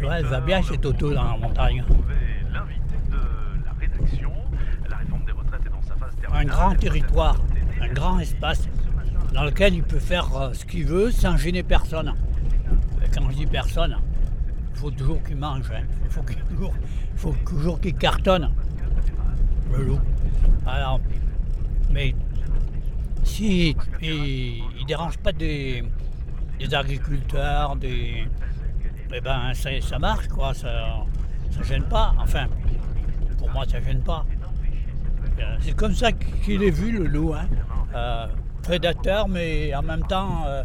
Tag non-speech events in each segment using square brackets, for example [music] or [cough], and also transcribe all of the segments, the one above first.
Tu vois, elle va bien chez Toto dans la montagne. Un grand territoire, un grand espace dans lequel il peut faire euh, ce qu'il veut sans gêner personne. Et quand je dis personne, il faut toujours qu'il mange, hein. il faut, toujours, il faut toujours qu'il cartonne, le loup. Alors, mais si il ne dérange pas des, des agriculteurs, des, eh ben ça, ça marche quoi, ça, ça gêne pas. Enfin, pour moi ça gêne pas. Euh, C'est comme ça qu'il est vu le loup, hein. Euh, prédateur mais en même temps euh,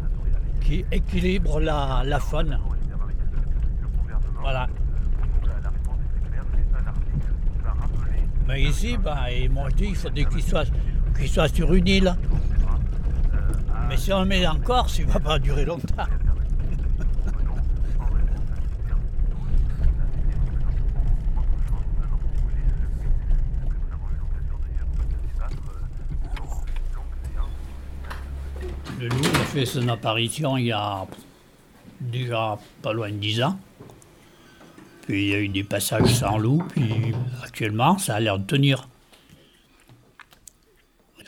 qui équilibre la, la faune. Voilà. Mais ici, ben, et moi je dis, il faudrait qu'il soit, qu'il soit sur une île. Mais si on le met en Corse, il ne va pas durer longtemps. Le loup a fait son apparition il y a déjà pas loin de 10 ans. Puis il y a eu des passages sans loup, puis actuellement ça a l'air de tenir.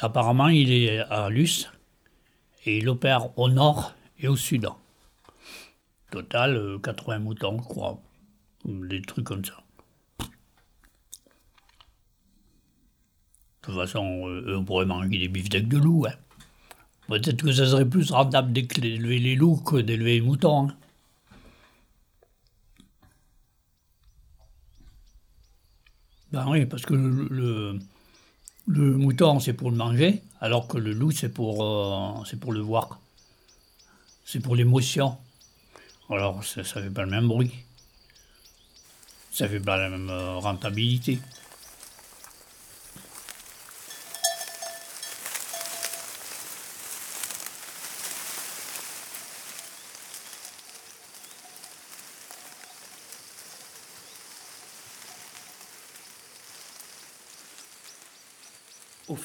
Apparemment il est à Luce et il opère au nord et au sud. Total euh, 80 moutons, je crois. Des trucs comme ça. De toute façon, euh, on pourrait manger des beefsteaks de loup. Hein. Peut-être que ça serait plus rentable d'élever les loups que d'élever les moutons. hein. Ben oui, parce que le, mouton, c'est pour le manger, alors que le loup, c'est pour, euh, c'est pour le voir. C'est pour l'émotion. Alors, ça ne fait pas le même bruit. Ça fait pas la même euh, rentabilité.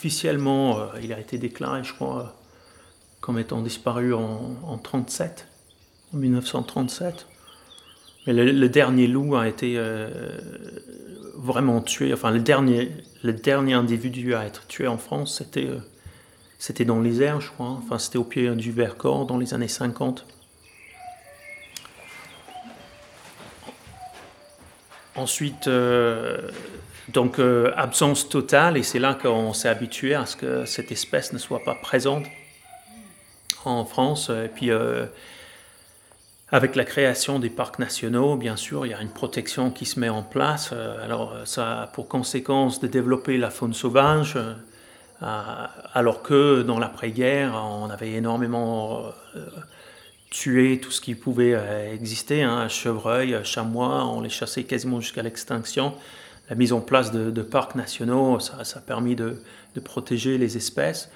Officiellement, euh, il a été déclaré, je crois, euh, comme étant disparu en, en 37, en 1937. Mais le, dernier loup a été euh, vraiment tué. Enfin, le dernier, le dernier individu à être tué en France, c'était dans l'Isère, je crois. Enfin, c'était au pied du Vercors dans les années 50. Ensuite, donc euh, absence totale, et c'est là qu'on s'est habitué à ce que cette espèce ne soit pas présente en France. Et puis, euh, avec la création des parcs nationaux, bien sûr, il y a une protection qui se met en place. Euh, Alors, ça a pour conséquence de développer la faune sauvage, alors que dans l'après-guerre, on avait énormément tué tout ce qui pouvait exister, hein, chevreuil, chamois, on les chassait quasiment jusqu'à l'extinction. La mise en place de, parcs nationaux, ça, a permis de, protéger les espèces.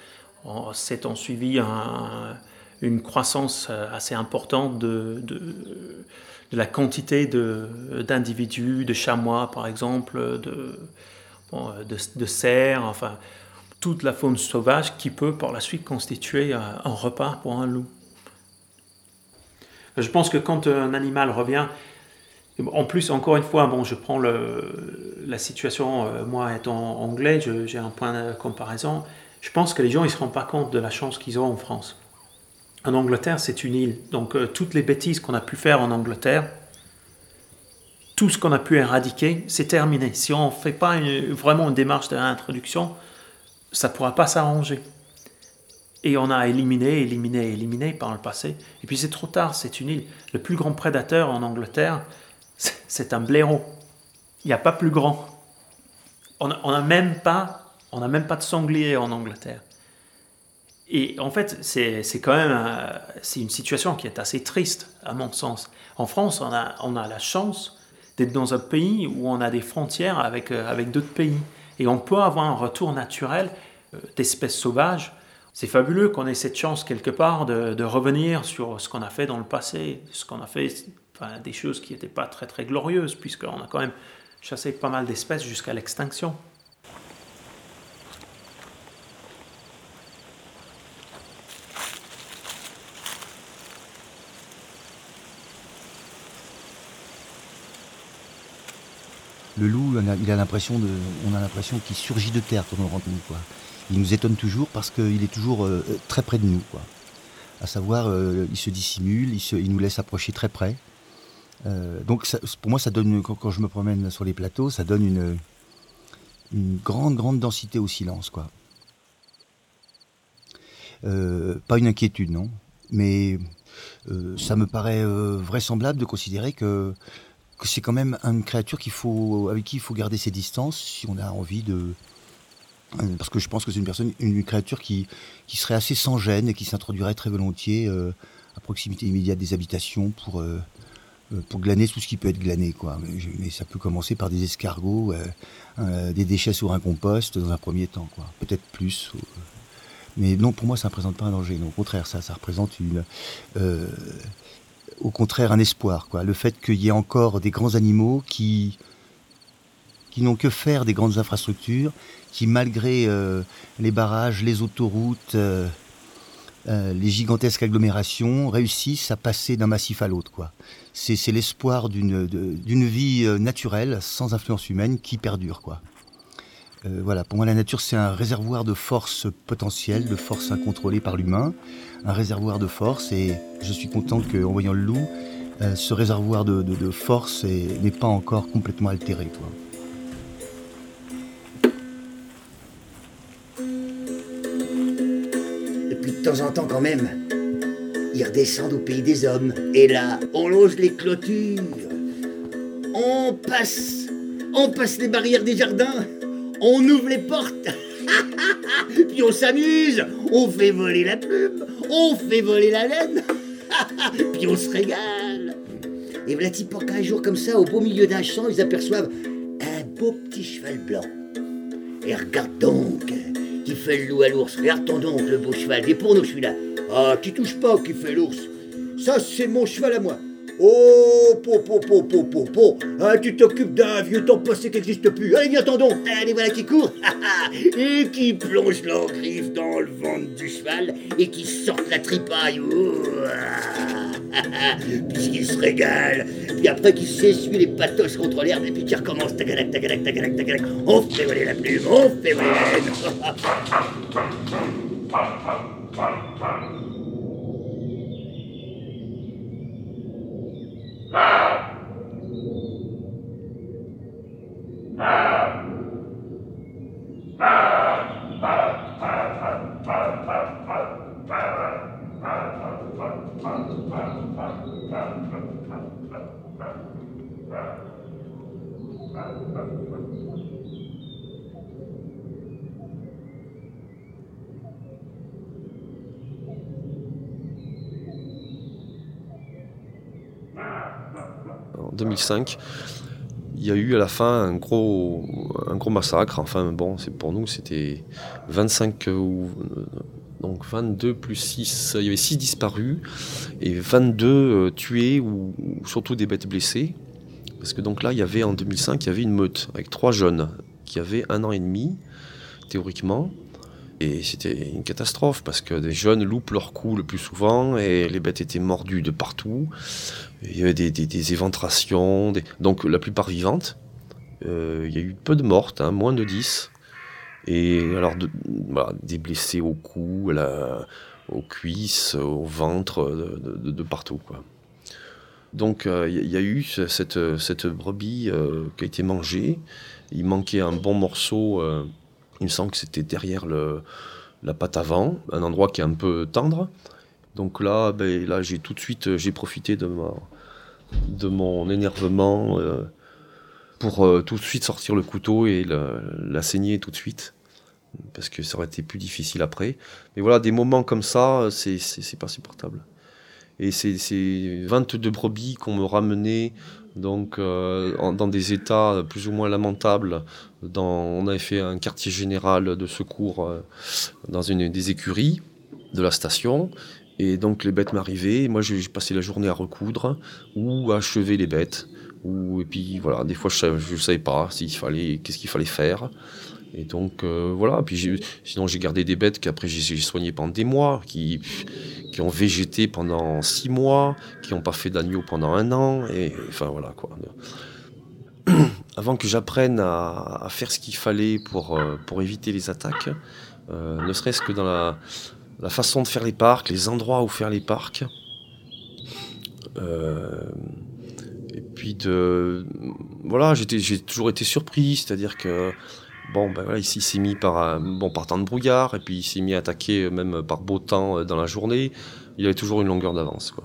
On s'est en suivi un- une croissance euh, assez importante de, la quantité d'individus, de, chamois par exemple, de cerfs, enfin toute la faune sauvage qui peut par la suite constituer euh, un repas pour un loup. Je pense que quand un animal revient, en plus, encore une fois, bon, je prends le, la situation, euh, moi étant anglais, j'ai un point de comparaison. Je pense que les gens ne se rendent pas compte de la chance qu'ils ont en France. En Angleterre, c'est une île. Donc, euh, toutes les bêtises qu'on a pu faire en Angleterre, tout ce qu'on a pu éradiquer, c'est terminé. Si on ne fait pas vraiment une démarche de réintroduction, ça ne pourra pas s'arranger. Et on a éliminé, éliminé, éliminé par le passé. Et puis c'est trop tard, c'est une île. Le plus grand prédateur en Angleterre, c'est- un blaireau. Il n'y a pas plus grand. On n'a même, pas- même pas de sanglier en Angleterre. Et en fait, c'est quand même euh, c'est une situation qui est assez triste, à mon sens. En France, on a, on a la chance d'être dans un pays où on a des frontières avec, euh, avec d'autres pays. Et on peut avoir un retour naturel euh, d'espèces sauvages. C'est fabuleux qu'on ait cette chance quelque part de, de revenir sur ce qu'on a fait dans le passé, ce qu'on a fait, des choses qui n'étaient pas très très glorieuses, puisqu'on a quand même chassé pas mal d'espèces jusqu'à l'extinction. Le loup, il a l'impression de, on a l'impression qu'il surgit de terre quand on le rencontre. Quoi. Il nous étonne toujours parce qu'il est toujours euh, très près de nous. Quoi. À savoir, euh, il se dissimule, il, nous laisse approcher très près. Euh, donc pour moi, ça donne, quand, je me promène sur les plateaux, ça donne une, grande, grande densité au silence. Quoi. pas une inquiétude, non. Mais ça me paraît vraisemblable de considérer que c'est quand même une créature avec qui il faut garder ses distances si on a envie de. Euh, parce que je pense que c'est une personne, une créature qui, serait assez sans gêne et qui s'introduirait très volontiers euh, à proximité immédiate des habitations pour, euh, pour glaner tout ce qui peut être glané. Quoi. Mais, ça peut commencer par des escargots, des déchets sur un compost dans un premier temps. Quoi. Peut-être plus. Mais non, pour moi, ça ne représente pas un danger. au contraire, ça, ça représente une au contraire un espoir. Quoi. Le fait qu'il y ait encore des grands animaux qui, qui n'ont que faire des grandes infrastructures, qui malgré euh, les barrages, les autoroutes, euh, euh, les gigantesques agglomérations, réussissent à passer d'un massif à l'autre. Quoi. C'est, l'espoir d'une, vie naturelle, sans influence humaine, qui perdure. Quoi. voilà, pour moi la nature c'est un réservoir de force potentielle, de force incontrôlée par l'humain un réservoir de force et je suis content qu'en voyant le loup, euh, ce réservoir de, force n'est pas encore complètement altéré. Et en temps quand même, ils redescendent au pays des hommes. Et là, on longe les clôtures. On passe, on passe les barrières des jardins. On ouvre les portes. [laughs] Puis on s'amuse, on fait voler la plume, on fait voler la laine, [laughs] puis on se régale. Et voilà qu'un jour comme ça, au beau milieu d'un champ, ils aperçoivent un beau petit cheval blanc. Et regarde donc, qui fait le loup à l'ours. Regarde donc le beau cheval. Et pour nous celui-là. Ah, qui touche pas, qui fait l'ours. Ça, c'est mon cheval à moi. Oh, po, po, po, po, po, po. Ah, tu t'occupes d'un vieux temps passé qui n'existe plus. Allez, viens, donc. Allez, voilà qui court. [laughs] et qui plonge leur griffe dans le ventre du cheval et qui sortent la tripaille. [laughs] Puisqu'il se régale. Puis après, qui s'essuie les patos contre l'herbe et puis qui recommence. Tagalac, tagalac, tagalac, tagalac. On fait voler la plume, on fait voler la [laughs] en 2005, il y a eu à la fin un gros, un gros massacre. Enfin, bon, c'est pour nous, c'était 25 ou donc 22 plus 6, il y avait 6 disparus et 22 euh, tués ou, surtout des bêtes blessées. Parce que donc là, il y avait en 2005, il y avait une meute avec trois jeunes qui avaient un an et demi, théoriquement. Et c'était une catastrophe parce que des jeunes loupent leur coup le plus souvent et les bêtes étaient mordues de partout. Il y avait des, éventrations, donc la plupart vivantes. Euh, il y a eu peu de mortes, hein, moins de 10. Et alors des blessés au cou, aux cuisses, au ventre, de, partout. Quoi. Donc euh, il y, a eu cette, brebis euh, qui a été mangée. Il manquait un bon morceau il me semble que c'était derrière la patte avant, un endroit qui est un peu tendre. Donc là, ben, là j'ai tout de suite j'ai profité de, mon énervement euh, pour euh, tout de suite sortir le couteau et la saigner tout de suite. Parce que ça aurait été plus difficile après. Mais voilà, des moments comme ça, c'est pas supportable. Et c'est 22 brebis qu'on me ramenait donc euh, dans des états plus ou moins lamentables. On avait fait un quartier général de secours euh, dans une des écuries de la station. Et donc les bêtes m'arrivaient, moi j'ai passé la journée à recoudre ou à achever les bêtes. Et puis voilà, des fois je ne savais pas qu'est-ce qu'il fallait faire. Et donc euh, voilà, puis sinon j'ai gardé des bêtes qu'après j'ai soignées pendant des mois, qui, qui ont végété pendant six mois, qui n'ont pas fait d'agneau pendant un an, et enfin voilà quoi. [clears throat] avant que j'apprenne à, faire ce qu'il fallait pour, pour éviter les attaques, ne serait-ce que dans la, la, façon de faire les parcs, les endroits où faire les parcs. et puis de voilà, j'ai toujours été surpris, c'est-à-dire que Bon, ben voilà, il s'est mis par, bon, par temps de brouillard, et puis il s'est mis à attaquer euh, même par beau temps euh, dans la journée. Il avait toujours une longueur d'avance, quoi.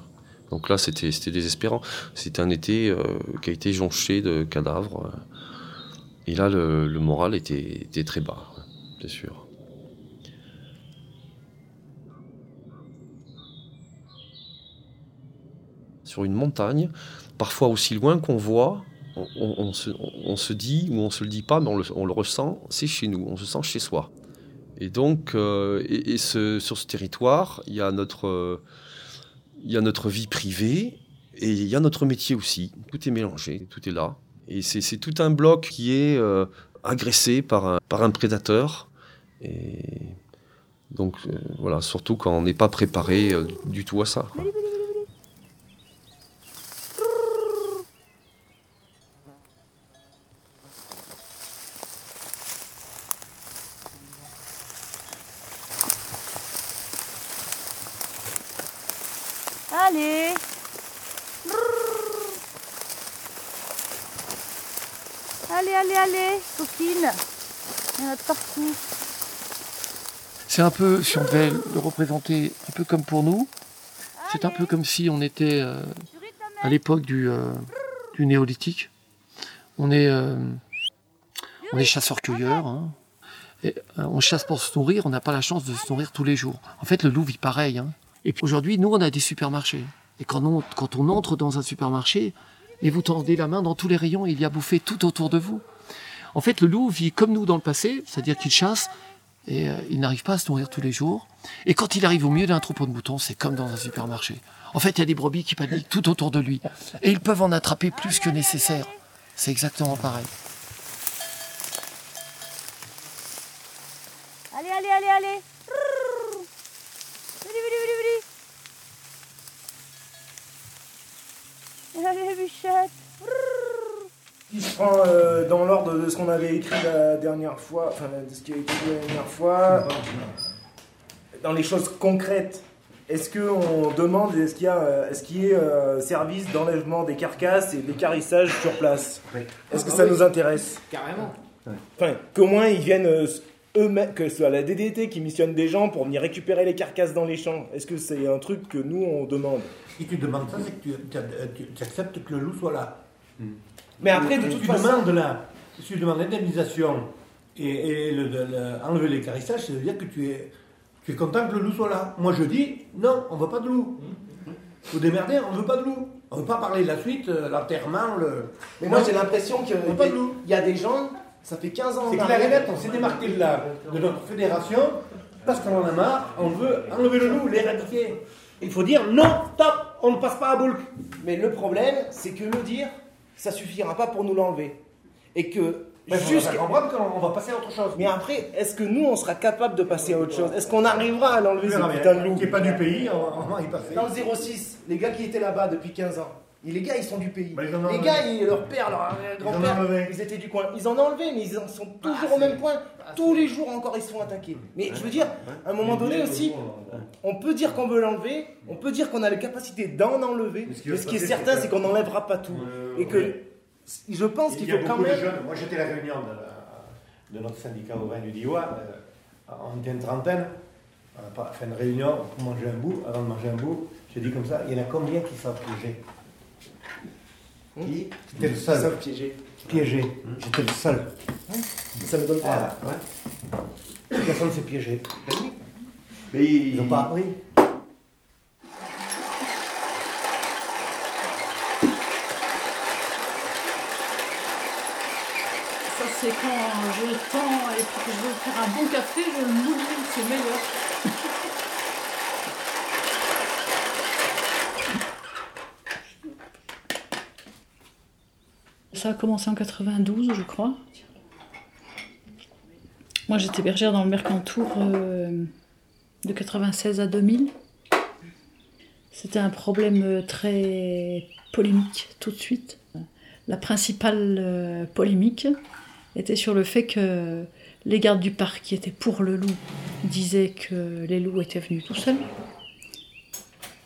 Donc là, c'était désespérant. C'était un été euh, qui a été jonché de cadavres. et là, le, moral était, était, très bas, c'est sûr. Sur une montagne, parfois aussi loin qu'on voit, on, se, dit ou on se le dit pas, mais on le, ressent, c'est chez nous, on se sent chez soi. Et donc, euh, et, sur ce territoire, il y, a notre, y a notre vie privée et il y a notre métier aussi. Tout est mélangé, tout est là. Et c'est tout un bloc qui est euh, agressé par un, prédateur. Et donc, euh, voilà, surtout quand on n'est pas préparé du tout à ça Allez, allez, allez, Sophine Il y en a de partout. C'est un peu, si on devait le représenter un peu comme pour nous, c'est un peu comme si on était euh, à l'époque du, euh, du, néolithique. On est, euh, on est chasseurs-cueilleurs. Hein. on chasse pour se nourrir, on n'a pas la chance de se nourrir tous les jours. En fait, le loup vit pareil. Hein. Et aujourd'hui, nous, on a des supermarchés. Et quand on, quand on entre dans un supermarché, et vous tendez la main dans tous les rayons, il y a bouffé tout autour de vous. En fait, le loup vit comme nous dans le passé, c'est-à-dire qu'il chasse et euh, il n'arrive pas à se nourrir tous les jours. Et quand il arrive au milieu d'un troupeau de moutons, c'est comme dans un supermarché. En fait, il y a des brebis qui paniquent tout autour de lui. Et ils peuvent en attraper plus que nécessaire. C'est exactement pareil. Allez, allez, allez, allez Si je prends euh, dans l'ordre de ce qu'on avait écrit la dernière fois, enfin de ce qui a été dit la dernière fois, dans les choses concrètes, est-ce qu'on demande, est-ce qu'il y, a, euh, est-ce qu'il y a euh, service d'enlèvement des carcasses et d'écarissage sur place? Est-ce que ah ça nous intéresse? Carrément. Enfin, qu'au moins ils viennent eux-mêmes, que ce soit la DDT qui missionne des gens pour venir récupérer les carcasses dans les champs. Est-ce que c'est un truc que nous on demande? Si tu demandes ça, c'est que tu, acceptes que le loup soit là. Hmm. Mais après, de toute tu façon. Demandes là, si tu demandes l'indemnisation et, et enlever l'écarissage, ça veut dire que tu es, tu es content que le loup soit là. Moi je dis, non, on veut pas de loup. Vous démerdez, on veut pas de loup. On veut pas parler de la suite, euh, l'enterrement, le. Mais moi j'ai l'impression qu'il y a des gens ça fait 15 ans. C'est clair et net, on s'est démarqué de, la, de notre fédération parce qu'on en a marre, on veut enlever le loup, l'éradiquer. Il faut dire non, stop, on ne passe pas à boulk. Mais le problème, c'est que le dire, ça suffira pas pour nous l'enlever. Et que comprendre qu'on va passer à autre chose. Mais après, est-ce que nous, on sera capable de passer à autre chose? Est-ce qu'on arrivera à l'enlever, ce putain de loup Qui n'est pas du pays, on va y passer. Dans le 06, les gars qui étaient là-bas depuis 15 ans, et les gars, ils sont du pays. Bah, les gars, ils, leur père, leur grand-père, ils, étaient du coin. Ils en ont enlevé, mais ils en sont toujours ah, au même point. Ah, Tous les jours encore, ils se font attaquer. Mais je veux dire, à un moment donné aussi, on peut dire qu'on veut l'enlever, on peut dire qu'on a la capacité d'en enlever, mais ce qui est certain, c'est qu'on n'enlèvera pas tout. Et que je pense qu'il faut quand même. Moi, j'étais à la réunion de, notre syndicat au vin du Diois, euh, on était une trentaine. On a fait une réunion pour manger un bout. Avant de manger un bout, j'ai dit comme ça il y en a combien qui savent piéger qui J'étais le seul. Sauf piégé. Piégé. J'étais le seul. Ça me donne pas. Ah, ouais. Personne ne s'est piégé. Mais ils n'ont pas appris. Ça, c'est quand j'ai le temps et que je veux faire un bon café, je m'oublie, c'est meilleur. Ça a commencé en 92, je crois. Moi, j'étais bergère dans le Mercantour euh, de 96 à 2000. C'était un problème euh, très polémique tout de suite. la principale euh, polémique était sur le fait que les gardes du parc qui étaient pour le loup disaient que les loups étaient venus tout seuls.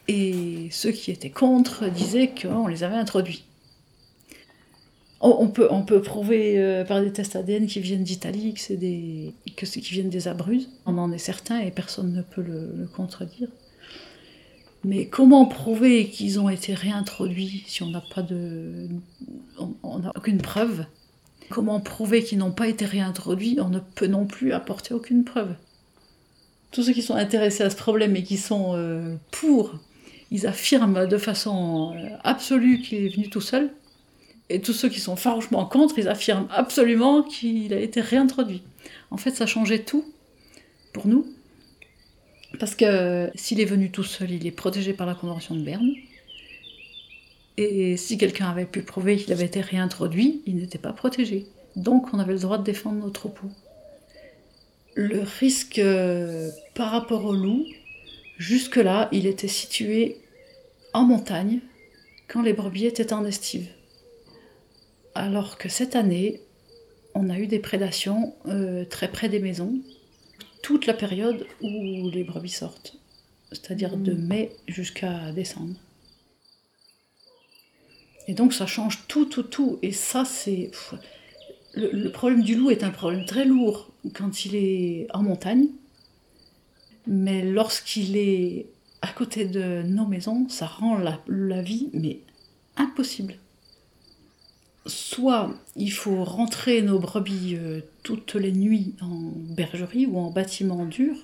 Et ceux qui étaient contre disaient qu'on les avait introduits. On peut, prouver euh, par des tests ADN qui viennent d'Italie que c'est des que qui viennent des Abruzes. On en est certain et personne ne peut le, le contredire. Mais comment prouver qu'ils ont été réintroduits si on n'a pas de, on n'a aucune preuve? Comment prouver qu'ils n'ont pas été réintroduits? On ne peut non plus apporter aucune preuve. Tous ceux qui sont intéressés à ce problème et qui sont euh, pour, ils affirment de façon euh, absolue qu'il est venu tout seul. Et tous ceux qui sont farouchement contre, ils affirment absolument qu'il a été réintroduit. En fait, ça changeait tout pour nous. Parce que s'il est venu tout seul, il est protégé par la Convention de Berne. Et si quelqu'un avait pu prouver qu'il avait été réintroduit, il n'était pas protégé. Donc on avait le droit de défendre nos troupeaux. Le risque euh, par rapport au loup, jusque-là, il était situé en montagne quand les brebis étaient en estive. Alors que cette année, on a eu des prédations euh, très près des maisons, toute la période où les brebis sortent, c'est-à-dire de mai jusqu'à décembre. Et donc ça change tout, tout, tout. Et ça, c'est. Le, problème du loup est un problème très lourd quand il est en montagne. Mais lorsqu'il est à côté de nos maisons, ça rend la, la vie mais impossible. Soit il faut rentrer nos brebis euh, toutes les nuits en bergerie ou en bâtiment dur,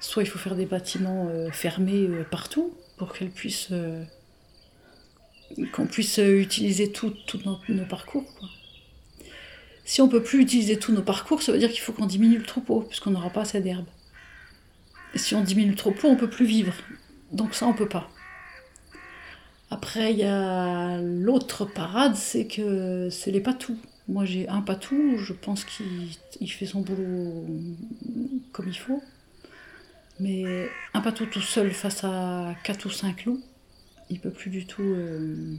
soit il faut faire des bâtiments euh, fermés euh, partout pour qu'elles puissent qu'on puisse utiliser tous nos, parcours. Si on peut plus utiliser tous nos parcours, ça veut dire qu'il faut qu'on diminue le troupeau, puisqu'on n'aura pas assez d'herbe. Si on diminue le troupeau, on peut plus vivre. Donc ça, on peut pas. Après, il y a l'autre parade, c'est que c'est les patous. Moi, j'ai un patou, je pense qu'il fait son boulot comme il faut. Mais un patou tout seul face à 4 ou 5 loups, il peut plus du tout euh,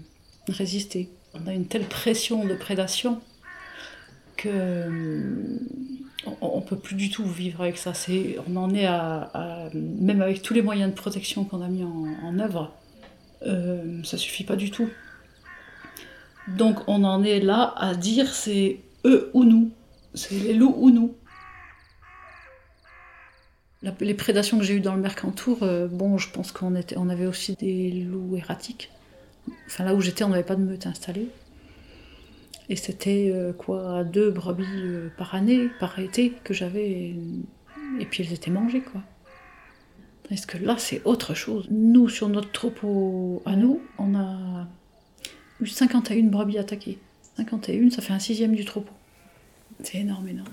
résister. On a une telle pression de prédation que euh, on, peut plus du tout vivre avec ça. On en est à, même avec tous les moyens de protection qu'on a mis en, œuvre, euh, ça suffit pas du tout. Donc on en est là à dire c'est eux ou nous, c'est les loups ou nous les prédations que j'ai eues dans le Mercantour, euh, bon, je pense qu'on était, on avait aussi des loups erratiques. Enfin, là où j'étais, on n'avait pas de meute installée. Et c'était euh, quoi, deux brebis par année, par été, que j'avais. Et puis elles étaient mangées, quoi. Est-ce que là, c'est autre chose? Nous, sur notre troupeau à nous, on a eu 51 brebis attaquées. 51, ça fait un sixième du troupeau. C'est énorme, énorme.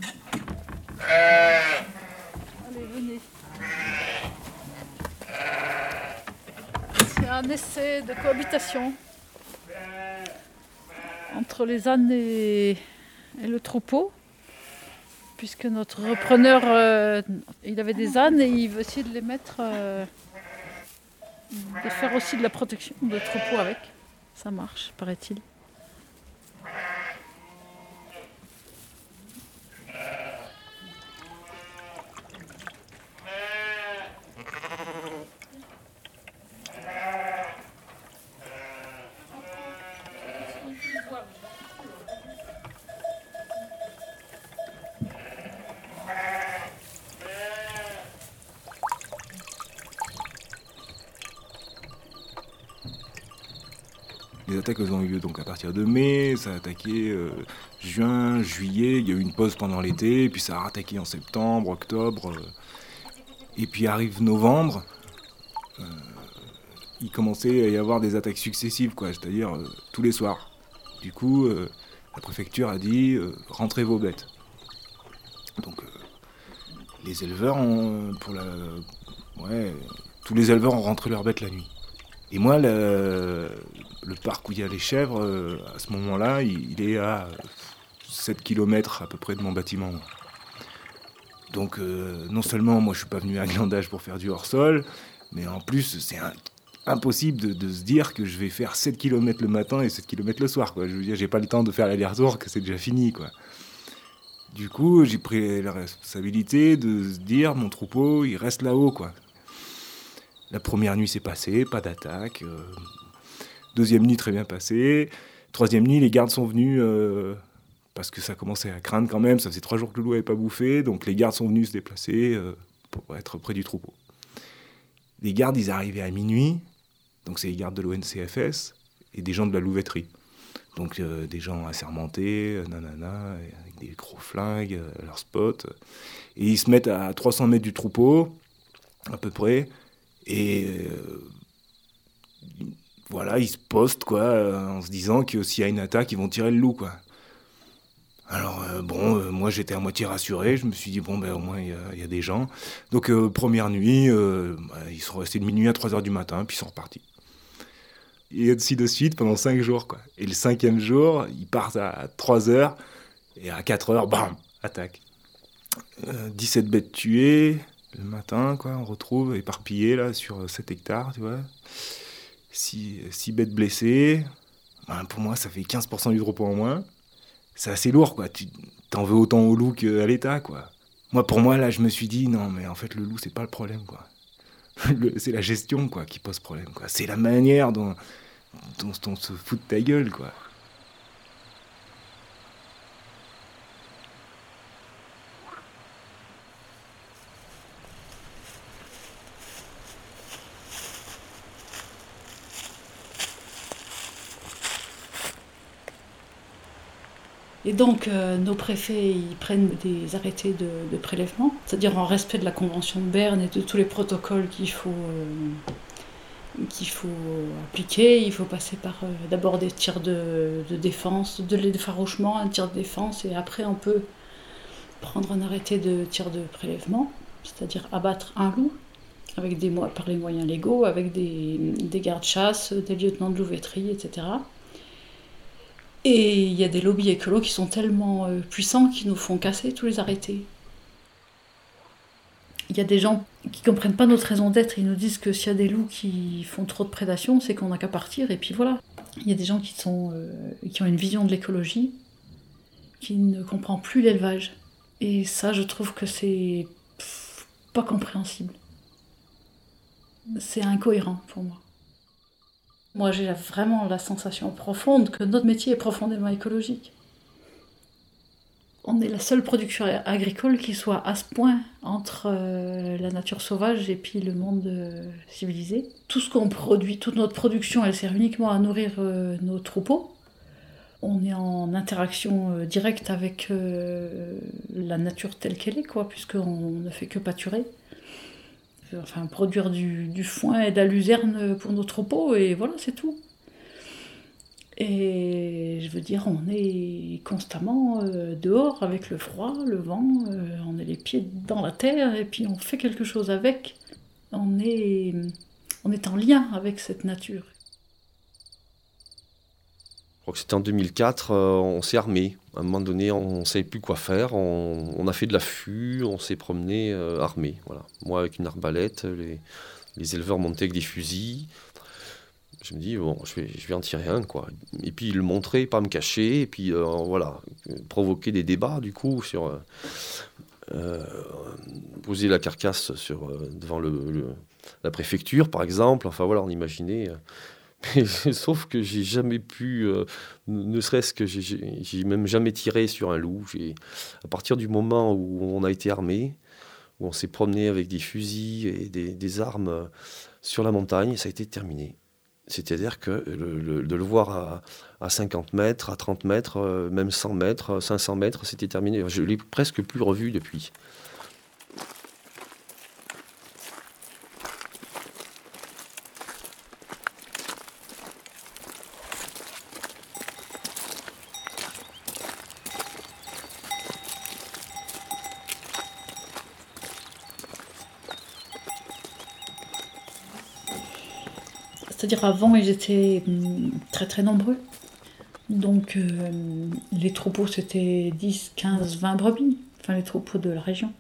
C'est un essai de cohabitation entre les ânes et, le troupeau, puisque notre repreneur, euh, il avait des ânes et il veut essayer de les mettre, euh, de faire aussi de la protection de troupeau avec. Ça marche, paraît-il. Attaques ont eu lieu donc à partir de mai, ça a attaqué euh, juin, juillet, il y a eu une pause pendant l'été, puis ça a attaqué en septembre, octobre. Euh, et puis arrive novembre, euh, il commençait à y avoir des attaques successives, quoi, c'est-à-dire tous les soirs. Du coup, la préfecture a dit rentrez vos bêtes. Donc les éleveurs ont, pour la, ouais, tous les éleveurs ont rentré leurs bêtes la nuit. Et moi, le, parc où il y a les chèvres, euh, à ce moment-là, il, est à 7 km à peu près de mon bâtiment. Donc, euh, non seulement moi je suis pas venu à Glandage pour faire du hors-sol, mais en plus c'est impossible de, se dire que je vais faire 7 km le matin et 7 km le soir. Je veux dire, j'ai pas le temps de faire l'aller-retour, que c'est déjà fini. Quoi. Du coup, j'ai pris la responsabilité de se dire, mon troupeau, il reste là-haut. La première nuit s'est passée, pas d'attaque. Euh, deuxième nuit très bien passée. Troisième nuit, les gardes sont venus euh, parce que ça commençait à craindre quand même. Ça faisait trois jours que le loup n'avait pas bouffé, donc les gardes sont venus se déplacer euh, pour être près du troupeau. Les gardes, ils arrivaient à minuit, donc c'est les gardes de l'ONCFS et des gens de la louveterie. Donc des gens assermentés, nanana, avec des gros flingues, leurs spots. Et ils se mettent à 300 mètres du troupeau, à peu près, et voilà, ils se postent, quoi, euh, en se disant que s'il y a une attaque, ils vont tirer le loup. Alors, euh, bon, euh, moi j'étais à moitié rassuré, je me suis dit, bon, ben au moins il y, a des gens. Donc, première nuit, bah, ils sont restés de minuit à 3h du matin, puis ils sont repartis. Et ainsi de suite pendant 5 jours, quoi. Et le cinquième jour, ils partent à 3h, et à 4h, bam, attaque. 17 bêtes tuées, le matin, quoi, on retrouve éparpillées, là, sur 7 hectares, tu vois. 6, bêtes blessées, ben, pour moi, ça fait 15% du troupeau en moins. C'est assez lourd, quoi. Tu t'en veux autant au loup qu'à l'état, quoi. Moi, pour moi, là, je me suis dit, non, mais en fait, le loup, c'est pas le problème, quoi. [laughs] c'est la gestion, quoi, qui pose problème, quoi. C'est la manière dont, dont on se fout de ta gueule, quoi. Et donc, euh, nos préfets, ils prennent des arrêtés de, prélèvement, c'est-à-dire en respect de la Convention de Berne et de tous les protocoles qu'il faut, euh, faut appliquer. Il faut passer par euh, d'abord des tirs de, défense, de l'effarouchement, un tir de défense, et après on peut prendre un arrêté de tir de prélèvement, c'est-à-dire abattre un loup avec des, par les moyens légaux, avec des, des gardes-chasse, des lieutenants de louveterie, etc. Et il y a des lobbies écolos qui sont tellement euh, puissants qu'ils nous font casser tous les arrêtés. Il y a des gens qui comprennent pas notre raison d'être, ils nous disent que s'il y a des loups qui font trop de prédation, c'est qu'on n'a qu'à partir, et puis voilà. Il y a des gens qui, sont, euh, qui ont une vision de l'écologie qui ne comprend plus l'élevage. Et ça, je trouve que c'est pas compréhensible. C'est incohérent pour moi. Moi, j'ai vraiment la sensation profonde que notre métier est profondément écologique. On est la seule production agricole qui soit à ce point entre euh, la nature sauvage et puis le monde euh, civilisé. Tout ce qu'on produit, toute notre production, elle sert uniquement à nourrir euh, nos troupeaux. On est en interaction directe avec la nature telle qu'elle est, quoi, puisqu'on ne fait que pâturer enfin produire du, foin et de la luzerne pour nos troupeaux, et voilà, c'est tout. Et je veux dire, on est constamment euh, dehors avec le froid, le vent, euh, on est les pieds dans la terre et puis on fait quelque chose avec. On est, on est en lien avec cette nature c'était en 2004, euh, on s'est armé. À un moment donné, on ne savait plus quoi faire. On, a fait de l'affût, on s'est promené euh, armé. Voilà. Moi avec une arbalète, les, éleveurs montaient avec des fusils. Je me dis, bon, je vais, en tirer un, quoi. Et puis le montrer, pas me cacher, et puis euh, voilà, provoquer des débats, du coup, sur. poser la carcasse devant la préfecture, par exemple. Enfin voilà, on imaginait [laughs] Sauf que j'ai jamais pu, euh, ne serait-ce que j'ai même jamais tiré sur un loup. À partir du moment où on a été armé, où on s'est promené avec des fusils et des, armes euh, sur la montagne, ça a été terminé. C'est-à-dire que de le voir à, 50 mètres, à 30 mètres, euh, même 100 mètres, 500 mètres, c'était terminé. Je l'ai presque plus revu depuis. C'est-à-dire avant, ils étaient hum, très très nombreux. Donc euh, les troupeaux, c'était 10, 15, 20 brebis, enfin les troupeaux de la région.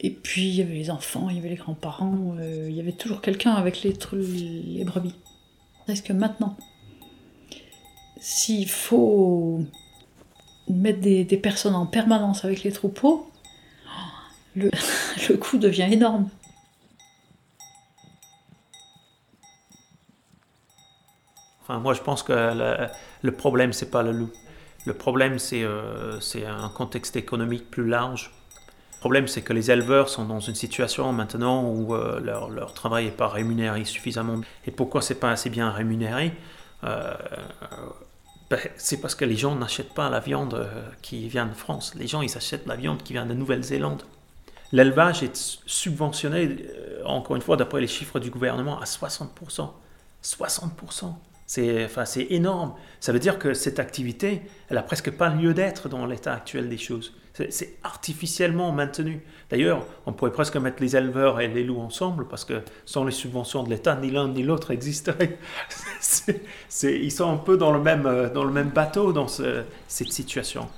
Et puis il y avait les enfants, il y avait les grands-parents, euh, il y avait toujours quelqu'un avec les, les brebis. Est-ce que maintenant, s'il faut mettre des, des personnes en permanence avec les troupeaux, le, [laughs] le coût devient énorme. Moi, je pense que le, problème, c'est pas le loup. Le problème, c'est euh, un contexte économique plus large. Le problème, c'est que les éleveurs sont dans une situation maintenant où euh, leur, leur travail n'est pas rémunéré suffisamment. Et pourquoi c'est pas assez bien rémunéré? Euh, ben, C'est parce que les gens n'achètent pas la viande euh, qui vient de France. Les gens, ils achètent la viande qui vient de Nouvelle-Zélande. L'élevage est subventionné, encore une fois, d'après les chiffres du gouvernement, à 60%. 60%. C'est enfin, énorme. Ça veut dire que cette activité, elle a presque pas lieu d'être dans l'état actuel des choses. C'est- artificiellement maintenu. D'ailleurs, on pourrait presque mettre les éleveurs et les loups ensemble parce que sans les subventions de l'État, ni l'un ni l'autre existerait. [laughs] Ils sont un peu dans le même, euh, dans le même bateau dans ce- cette situation.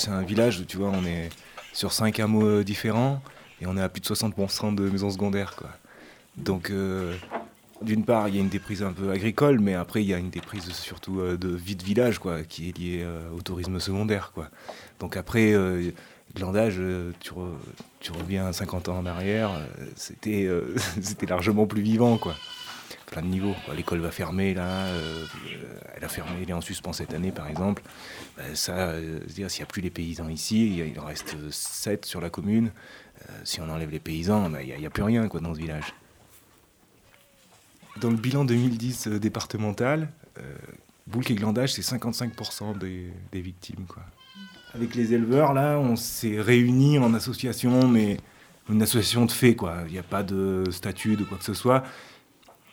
C'est un village où tu vois, on est sur cinq hameaux euh, différents et on est à plus de 60% de maisons secondaires. Quoi. Donc, euh, d'une part, il y a une déprise un peu agricole, mais après, il y a une déprise surtout euh, de vie de village quoi, qui est liée au tourisme secondaire. Quoi. Donc, après, Landage, euh, tu, tu reviens 50 ans en arrière, c'était [laughs] c'était largement plus vivant. Quoi plein de niveaux. quoi. L'école va fermer là, euh, euh, elle a fermé, elle est en suspens cette année par exemple. Ben, ça, euh, dire s'il n'y a plus les paysans ici, il en reste 7 sur la commune. Euh, si on enlève les paysans, ben, il n'y a, plus rien quoi, dans ce village. Dans le bilan 2010 euh, départemental, Boulk et Glandage, c'est 55% des, des victimes. Quoi. Avec les éleveurs, là, on s'est réunis en association, mais une association de fait, quoi. Il n'y a pas de statut, de quoi que ce soit.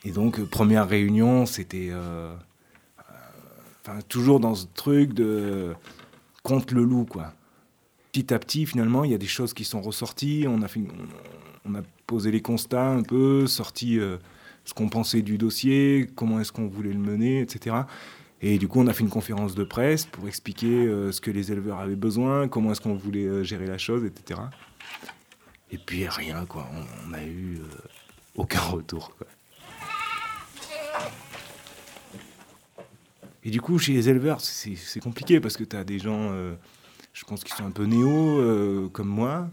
Et donc, euh, première réunion, c'était euh, euh, toujours dans ce truc de contre le loup, quoi. Petit à petit, finalement, il y a des choses qui sont ressorties. On a, on a posé les constats un peu, sorti ce qu'on pensait du dossier, comment est-ce qu'on voulait le mener, etc. Et du coup, on a fait une conférence de presse pour expliquer ce que les éleveurs avaient besoin, comment est-ce qu'on voulait gérer la chose, etc. Et puis rien, quoi. On, on a eu aucun retour, quoi. Et du coup, chez les éleveurs, c'est compliqué parce que tu as des gens, euh, je pense, qui sont un peu néo, euh, comme moi,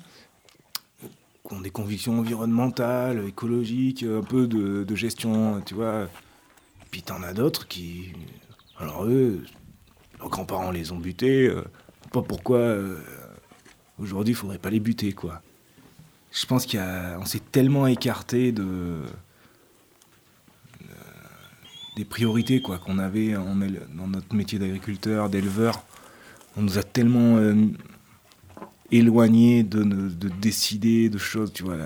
qui ont des convictions environnementales, écologiques, un peu de, de gestion, tu vois. Puis t'en as d'autres qui. Alors eux, leurs grands-parents les ont butés, euh, pas pourquoi euh, aujourd'hui il faudrait pas les buter, quoi. Je pense qu'on s'est tellement écarté de des priorités quoi qu'on avait en dans notre métier d'agriculteur, d'éleveur. On nous a tellement euh, éloignés de, de décider de choses, tu vois.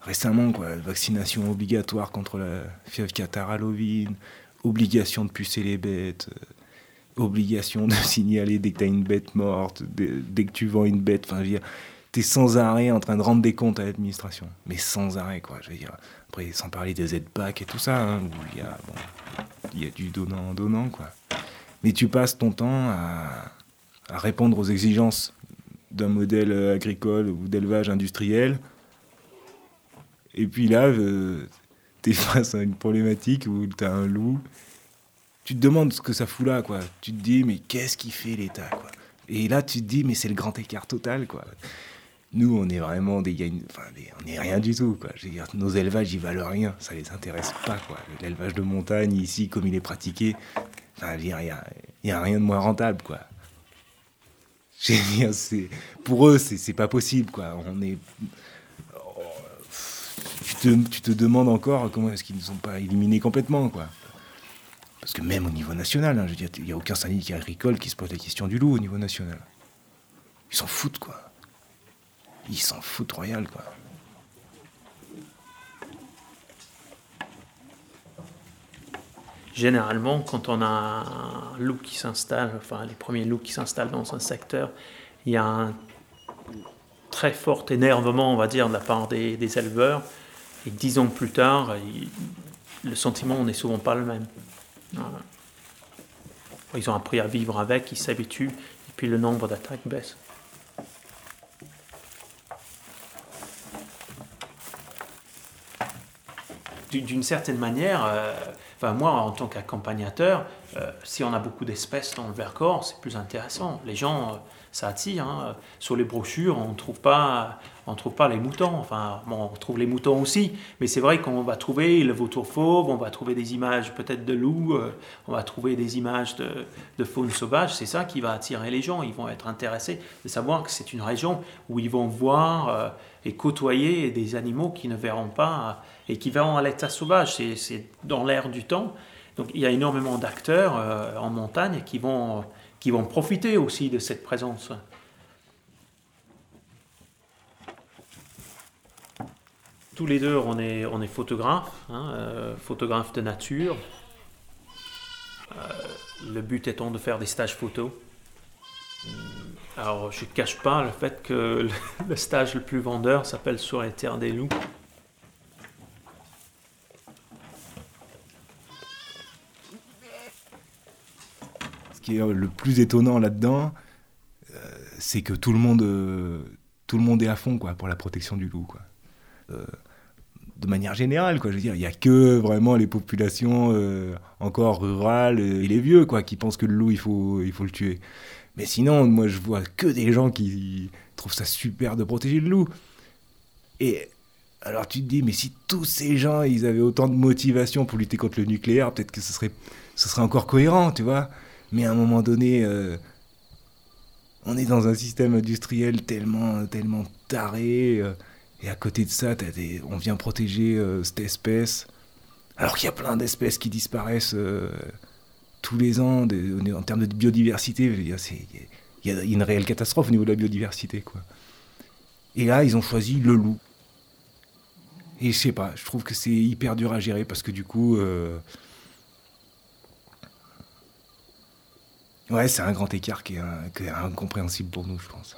Récemment, quoi, vaccination obligatoire contre la fièvre catarrhale ovine, obligation de pucer les bêtes, euh, obligation de [laughs] signaler dès que tu as une bête morte, dès, dès que tu vends une bête. Enfin, t'es sans arrêt en train de rendre des comptes à l'administration. Mais sans arrêt, quoi. Je veux dire, après, sans parler des aides-PAC et tout ça, hein, où il y a, du donnant-donnant, quoi. Mais tu passes ton temps à, répondre aux exigences d'un modèle euh, agricole ou d'élevage industriel. Et puis là, tu es face à une problématique où tu as un loup. Tu te demandes ce que ça fout là, quoi. Tu te dis, mais qu'est-ce qui fait l'État, quoi? Et là, tu te dis, mais c'est le grand écart total, quoi. Nous, on est vraiment des, on est rien du tout, quoi. Nos élevages, ils valent rien. Ça les intéresse pas, quoi. L'élevage de montagne, ici, comme il est pratiqué, enfin, il y a, a rien de moins rentable, quoi. C'est, pour eux, c'est, pas possible, quoi. On est, tu te, tu te demandes encore comment est-ce qu'ils ne sont pas éliminés complètement, quoi. Parce que même au niveau national, hein, je veux il n'y a aucun syndicat agricole qui se pose la question du loup au niveau national. Ils s'en foutent, quoi. Ils s'en foutent royal, quoi. généralement, quand on a un loup qui s'installe, enfin les premiers loups qui s'installent dans un secteur, il y a un très fort énervement, on va dire, de la part des, éleveurs. Et dix ans plus tard, le sentiment n'est souvent pas le même. Ils ont appris à vivre avec, ils s'habituent, et puis le nombre d'attaques baisse. D'une certaine manière, euh, enfin moi en tant qu'accompagnateur, euh, si on a beaucoup d'espèces dans le Vercors, c'est plus intéressant. Les gens, euh, ça attire. Hein. Sur les brochures, on ne trouve pas, trouve pas les moutons. Enfin, on trouve les moutons aussi, mais c'est vrai qu'on va trouver le vautour fauve, on va trouver des images peut-être de loups, euh, on va trouver des images de, faune sauvage. C'est ça qui va attirer les gens. Ils vont être intéressés de savoir que c'est une région où ils vont voir et côtoyer des animaux qui ne verront pas et qui verront à l'état sauvage. C'est dans l'air du temps. Donc il y a énormément d'acteurs euh, en montagne qui vont, qui vont profiter aussi de cette présence. Tous les deux, on est, on est photographes, hein, euh, photographes de nature. Euh, le but étant de faire des stages photos. Alors, je ne cache pas le fait que [laughs] le stage le plus vendeur s'appelle Sur les terres des loups. Qui euh, le plus étonnant là-dedans, euh, c'est que tout le monde, euh, tout le monde est à fond quoi pour la protection du loup quoi. de manière générale quoi, je veux dire, il y a que vraiment les populations encore rurales et les vieux quoi qui pensent que le loup il faut il faut le tuer. Mais sinon, moi je vois que des gens qui trouvent ça super de protéger le loup. Et alors tu te dis, mais si tous ces gens, ils avaient autant de motivation pour lutter contre le nucléaire, peut-être que ce serait, ce serait encore cohérent, tu vois. Mais à un moment donné, euh, on est dans un système industriel tellement, tellement taré. Euh, et à côté de ça, on vient protéger euh, cette espèce. Alors qu'il y a plein d'espèces qui disparaissent tous les ans en termes de biodiversité. Il y, a une réelle catastrophe au niveau de la biodiversité. Quoi. Et là, ils ont choisi le loup. Et je sais pas, je trouve que c'est hyper dur à gérer parce que du coup, Ouais, c'est un grand écart qui est, incompréhensible pour nous, je pense.